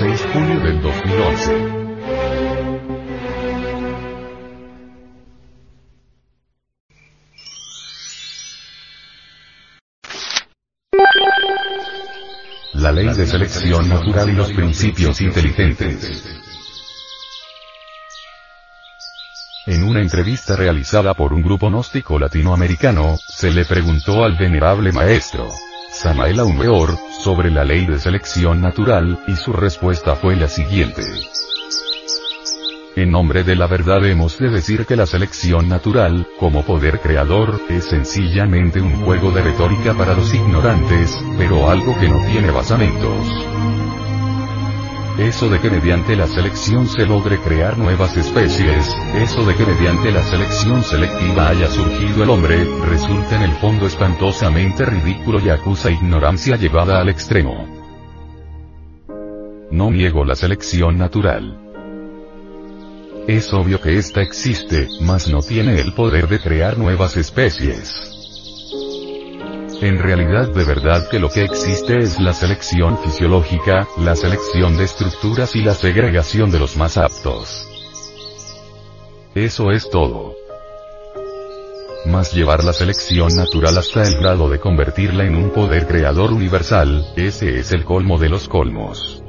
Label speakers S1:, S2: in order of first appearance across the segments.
S1: 6 junio del 2011. La ley de selección natural y los principios inteligentes. En una entrevista realizada por un grupo gnóstico latinoamericano, se le preguntó al venerable maestro, Samael Aumeor, sobre la ley de selección natural, y su respuesta fue la siguiente. En nombre de la verdad hemos de decir que la selección natural, como poder creador, es sencillamente un juego de retórica para los ignorantes, pero algo que no tiene basamentos. Eso de que mediante la selección se logre crear nuevas especies, eso de que mediante la selección selectiva haya surgido el hombre, resulta en el fondo espantosamente ridículo y acusa ignorancia llevada al extremo. No niego la selección natural. Es obvio que ésta existe, mas no tiene el poder de crear nuevas especies. En realidad de verdad que lo que existe es la selección fisiológica, la selección de estructuras y la segregación de los más aptos. Eso es todo. Mas llevar la selección natural hasta el grado de convertirla en un poder creador universal, ese es el colmo de los colmos.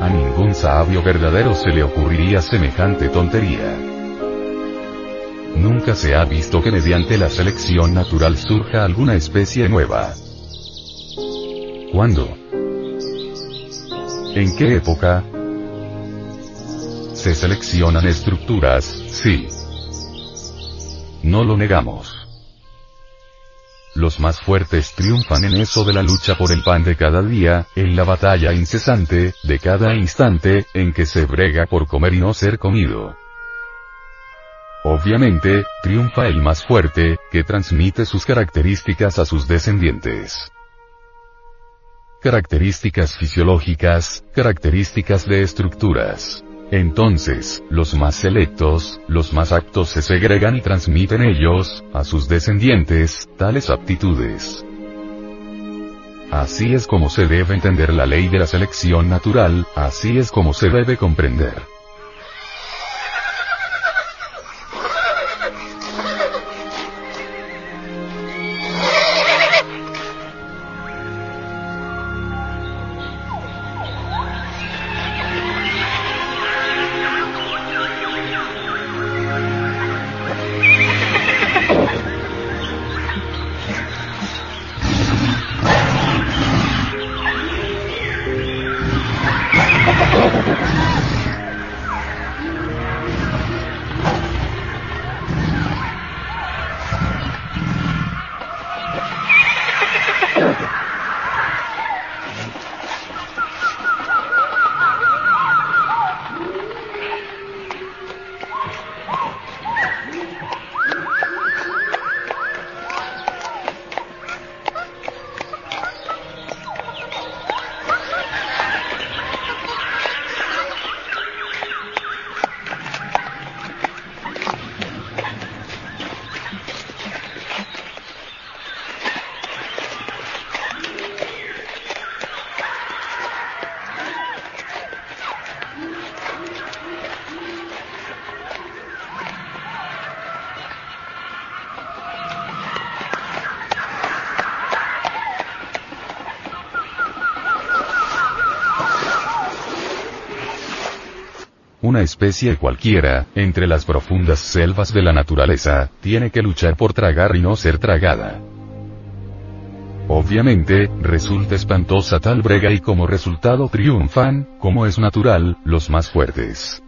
S1: A ningún sabio verdadero se le ocurriría semejante tontería. Nunca se ha visto que mediante la selección natural surja alguna especie nueva. ¿Cuándo? ¿En qué época? Se seleccionan estructuras, sí. No lo negamos. Los más fuertes triunfan en eso de la lucha por el pan de cada día, en la batalla incesante, de cada instante, en que se brega por comer y no ser comido. Obviamente, triunfa el más fuerte, que transmite sus características a sus descendientes. Características fisiológicas, características de estructuras. Entonces, los más selectos, los más aptos se segregan y transmiten ellos, a sus descendientes, tales aptitudes. Así es como se debe entender la ley de la selección natural, así es como se debe comprender. Una especie cualquiera, entre las profundas selvas de la naturaleza, tiene que luchar por tragar y no ser tragada. Obviamente, resulta espantosa tal brega y como resultado triunfan, como es natural, los más fuertes.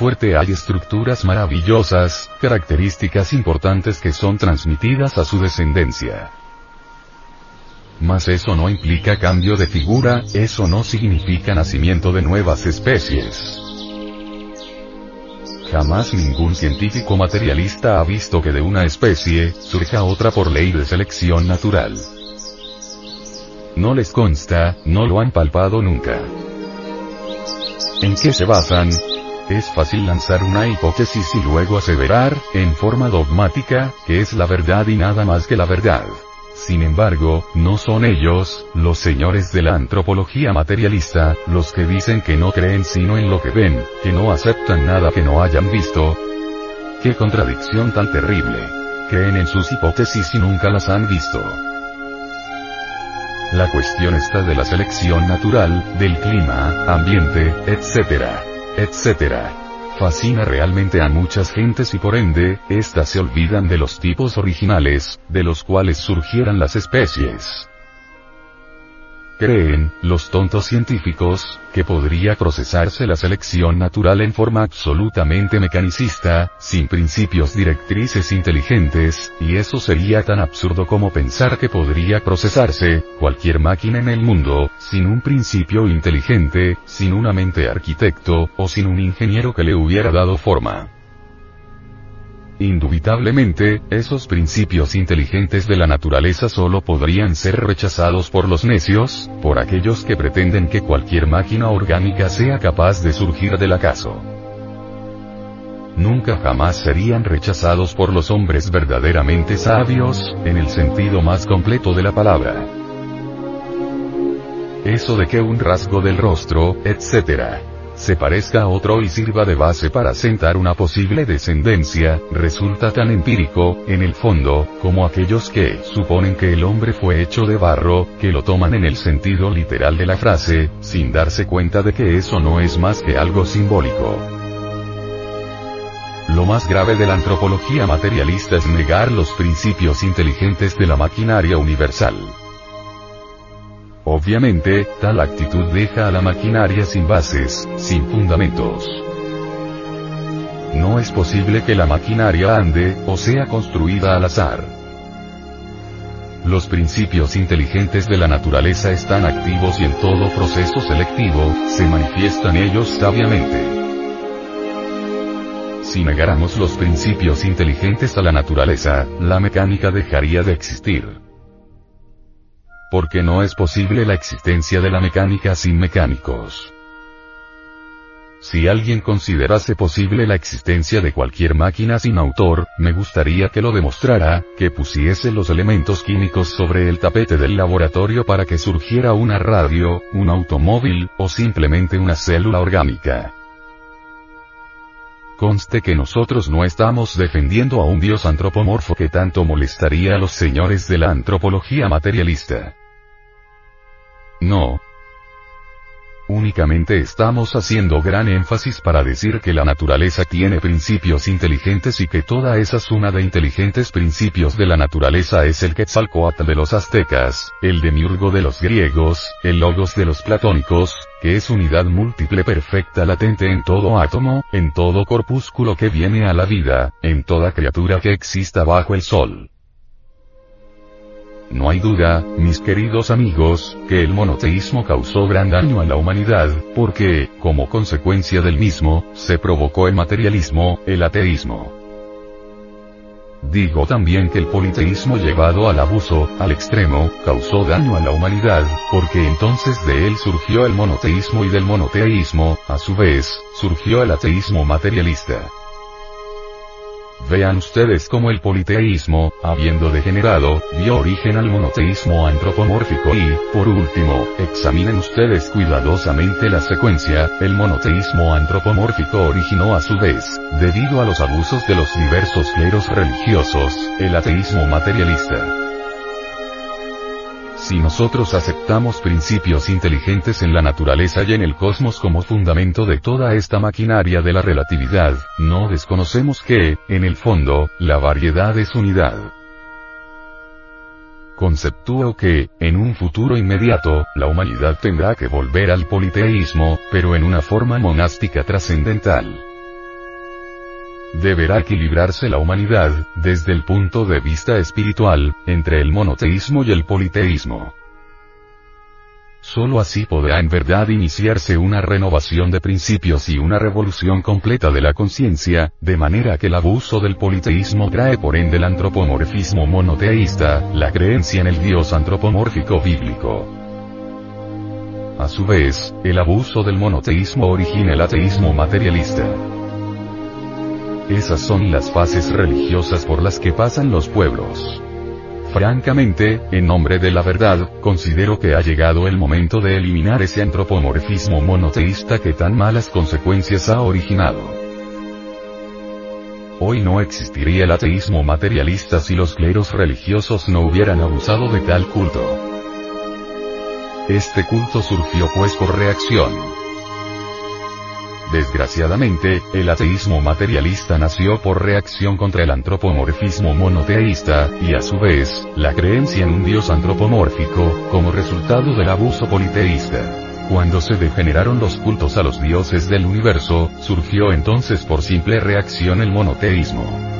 S1: Fuerte hay estructuras maravillosas, características importantes que son transmitidas a su descendencia. Mas eso no implica cambio de figura, eso no significa nacimiento de nuevas especies. Jamás ningún científico materialista ha visto que de una especie, surja otra por ley de selección natural. No les consta, no lo han palpado nunca. ¿En qué se basan? Es fácil lanzar una hipótesis y luego aseverar, en forma dogmática, que es la verdad y nada más que la verdad. Sin embargo, no son ellos, los señores de la antropología materialista, los que dicen que no creen sino en lo que ven, que no aceptan nada que no hayan visto. ¡Qué contradicción tan terrible! Creen en sus hipótesis y nunca las han visto. La cuestión está de la selección natural, del clima, ambiente, etc. etc. Fascina realmente a muchas gentes y por ende, éstas se olvidan de los tipos originales, de los cuales surgieran las especies. Creen, los tontos científicos, que podría procesarse la selección natural en forma absolutamente mecanicista, sin principios directrices inteligentes, y eso sería tan absurdo como pensar que podría procesarse, cualquier máquina en el mundo, sin un principio inteligente, sin una mente arquitecto, o sin un ingeniero que le hubiera dado forma. Indubitablemente, esos principios inteligentes de la naturaleza solo podrían ser rechazados por los necios, por aquellos que pretenden que cualquier máquina orgánica sea capaz de surgir del acaso. Nunca jamás serían rechazados por los hombres verdaderamente sabios, en el sentido más completo de la palabra. Eso de que un rasgo del rostro, etc se parezca a otro y sirva de base para sentar una posible descendencia, resulta tan empírico, en el fondo, como aquellos que suponen que el hombre fue hecho de barro, que lo toman en el sentido literal de la frase, sin darse cuenta de que eso no es más que algo simbólico. Lo más grave de la antropología materialista es negar los principios inteligentes de la maquinaria universal. Obviamente, tal actitud deja a la maquinaria sin bases, sin fundamentos. No es posible que la maquinaria ande, o sea construida al azar. Los principios inteligentes de la naturaleza están activos y en todo proceso selectivo, se manifiestan ellos sabiamente. Si negáramos los principios inteligentes a la naturaleza, la mecánica dejaría de existir porque no es posible la existencia de la mecánica sin mecánicos. Si alguien considerase posible la existencia de cualquier máquina sin autor, me gustaría que lo demostrara, que pusiese los elementos químicos sobre el tapete del laboratorio para que surgiera una radio, un automóvil, o simplemente una célula orgánica. Conste que nosotros no estamos defendiendo a un dios antropomorfo que tanto molestaría a los señores de la antropología materialista. No. Únicamente estamos haciendo gran énfasis para decir que la naturaleza tiene principios inteligentes y que toda esa suma de inteligentes principios de la naturaleza es el Quetzalcoatl de los aztecas, el demiurgo de los griegos, el logos de los platónicos, que es unidad múltiple perfecta latente en todo átomo, en todo corpúsculo que viene a la vida, en toda criatura que exista bajo el sol. No hay duda, mis queridos amigos, que el monoteísmo causó gran daño a la humanidad, porque, como consecuencia del mismo, se provocó el materialismo, el ateísmo. Digo también que el politeísmo llevado al abuso, al extremo, causó daño a la humanidad, porque entonces de él surgió el monoteísmo y del monoteísmo, a su vez, surgió el ateísmo materialista. Vean ustedes cómo el politeísmo, habiendo degenerado, dio origen al monoteísmo antropomórfico y, por último, examinen ustedes cuidadosamente la secuencia, el monoteísmo antropomórfico originó a su vez, debido a los abusos de los diversos cleros religiosos, el ateísmo materialista. Si nosotros aceptamos principios inteligentes en la naturaleza y en el cosmos como fundamento de toda esta maquinaria de la relatividad, no desconocemos que, en el fondo, la variedad es unidad. Conceptúo que, en un futuro inmediato, la humanidad tendrá que volver al politeísmo, pero en una forma monástica trascendental. Deberá equilibrarse la humanidad, desde el punto de vista espiritual, entre el monoteísmo y el politeísmo. Solo así podrá en verdad iniciarse una renovación de principios y una revolución completa de la conciencia, de manera que el abuso del politeísmo trae por ende el antropomorfismo monoteísta, la creencia en el Dios antropomórfico bíblico. A su vez, el abuso del monoteísmo origina el ateísmo materialista. Esas son las fases religiosas por las que pasan los pueblos. Francamente, en nombre de la verdad, considero que ha llegado el momento de eliminar ese antropomorfismo monoteísta que tan malas consecuencias ha originado. Hoy no existiría el ateísmo materialista si los cleros religiosos no hubieran abusado de tal culto. Este culto surgió pues por reacción, Desgraciadamente, el ateísmo materialista nació por reacción contra el antropomorfismo monoteísta, y a su vez, la creencia en un dios antropomórfico, como resultado del abuso politeísta. Cuando se degeneraron los cultos a los dioses del universo, surgió entonces por simple reacción el monoteísmo.